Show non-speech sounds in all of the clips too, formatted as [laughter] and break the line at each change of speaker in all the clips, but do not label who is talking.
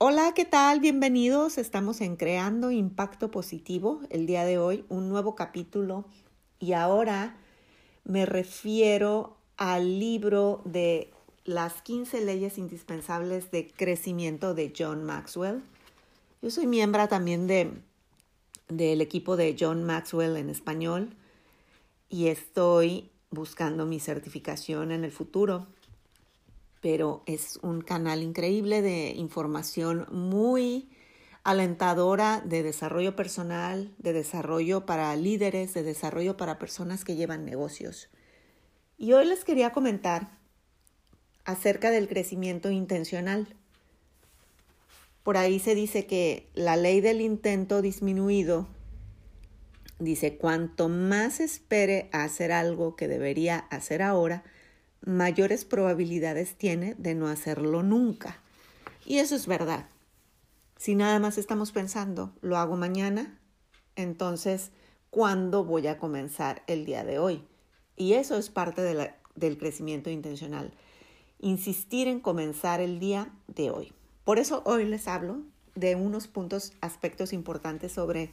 Hola, ¿qué tal? Bienvenidos. Estamos en Creando Impacto Positivo el día de hoy, un nuevo capítulo y ahora me refiero al libro de las 15 leyes indispensables de crecimiento de John Maxwell. Yo soy miembro también de, del equipo de John Maxwell en español y estoy buscando mi certificación en el futuro pero es un canal increíble de información muy alentadora de desarrollo personal, de desarrollo para líderes, de desarrollo para personas que llevan negocios. Y hoy les quería comentar acerca del crecimiento intencional. Por ahí se dice que la ley del intento disminuido dice, cuanto más espere hacer algo que debería hacer ahora, mayores probabilidades tiene de no hacerlo nunca. Y eso es verdad. Si nada más estamos pensando, lo hago mañana, entonces, ¿cuándo voy a comenzar el día de hoy? Y eso es parte del crecimiento intencional. Insistir en comenzar el día de hoy. Por eso hoy les hablo de unos puntos, aspectos importantes sobre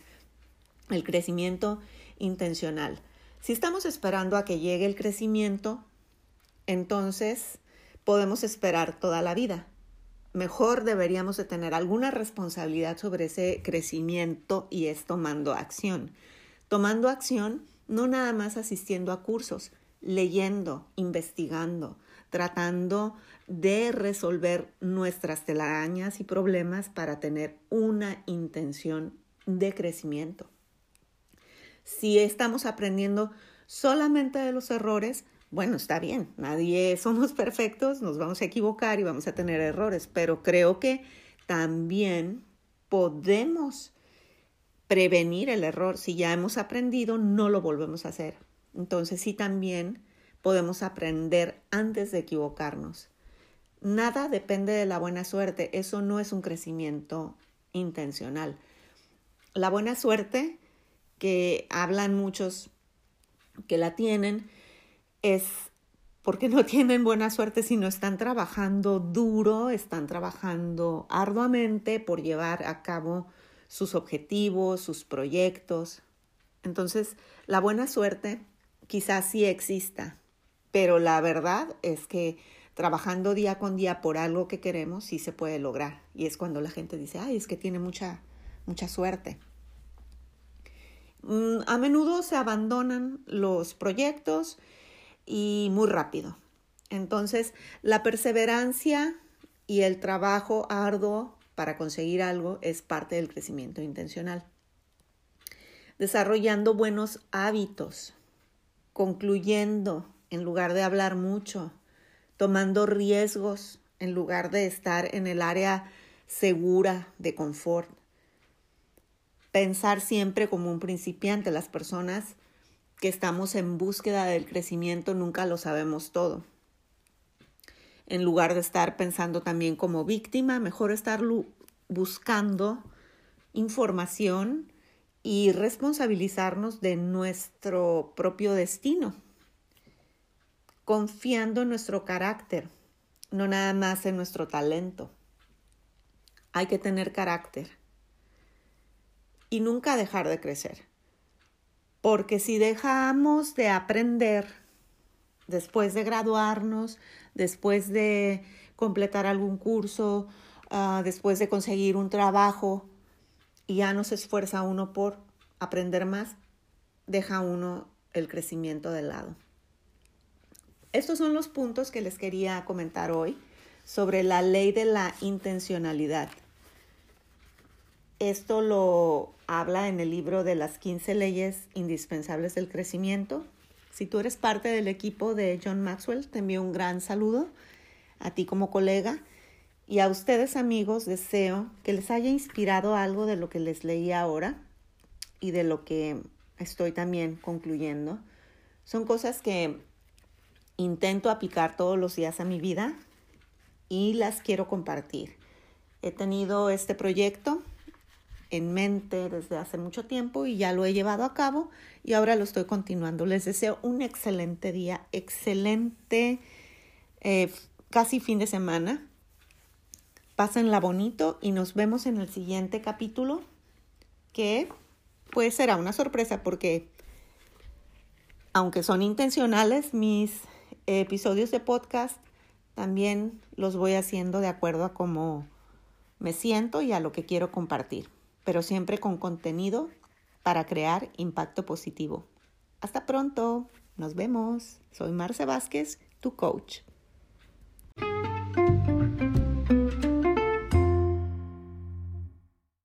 el crecimiento intencional. Si estamos esperando a que llegue el crecimiento, entonces podemos esperar toda la vida. Mejor deberíamos de tener alguna responsabilidad sobre ese crecimiento y es tomando acción. Tomando acción, no nada más asistiendo a cursos, leyendo, investigando, tratando de resolver nuestras telarañas y problemas para tener una intención de crecimiento. Si estamos aprendiendo solamente de los errores, bueno, está bien, nadie [laughs] somos perfectos, nos vamos a equivocar y vamos a tener errores, pero creo que también podemos prevenir el error. Si ya hemos aprendido, no lo volvemos a hacer. Entonces sí también podemos aprender antes de equivocarnos. Nada depende de la buena suerte, eso no es un crecimiento intencional. La buena suerte que hablan muchos que la tienen es porque no tienen buena suerte si no están trabajando duro, están trabajando arduamente por llevar a cabo sus objetivos, sus proyectos. Entonces, la buena suerte quizás sí exista, pero la verdad es que trabajando día con día por algo que queremos sí se puede lograr. Y es cuando la gente dice, ay, es que tiene mucha, mucha suerte. Mm, a menudo se abandonan los proyectos y muy rápido. Entonces, la perseverancia y el trabajo arduo para conseguir algo es parte del crecimiento intencional. Desarrollando buenos hábitos, concluyendo en lugar de hablar mucho, tomando riesgos en lugar de estar en el área segura de confort. Pensar siempre como un principiante. Las personas que estamos en búsqueda del crecimiento nunca lo sabemos todo. En lugar de estar pensando también como víctima, mejor estar buscando información y responsabilizarnos de nuestro propio destino, confiando en nuestro carácter, no nada más en nuestro talento. Hay que tener carácter y nunca dejar de crecer. Porque si dejamos de aprender después de graduarnos, después de completar algún curso, ah, después de conseguir un trabajo, y ya no se esfuerza uno por aprender más, deja uno el crecimiento de lado. Estos son los puntos que les quería comentar hoy sobre la ley de la intencionalidad. Esto lo habla en el libro de las 15 leyes indispensables del crecimiento. Si tú eres parte del equipo de John Maxwell, te envío un gran saludo a ti como colega y a ustedes amigos deseo que les haya inspirado algo de lo que les leí ahora y de lo que estoy también concluyendo. Son cosas que intento aplicar todos los días a mi vida y las quiero compartir. He tenido este proyecto en mente desde hace mucho tiempo y ya lo he llevado a cabo y ahora lo estoy continuando. Les deseo un excelente día, excelente eh, casi fin de semana. Pásenla bonito y nos vemos en el siguiente capítulo que pues será una sorpresa porque aunque son intencionales mis episodios de podcast, también los voy haciendo de acuerdo a cómo me siento y a lo que quiero compartir, pero siempre con contenido para crear impacto positivo. Hasta pronto, nos vemos. Soy Marce Vázquez, tu coach.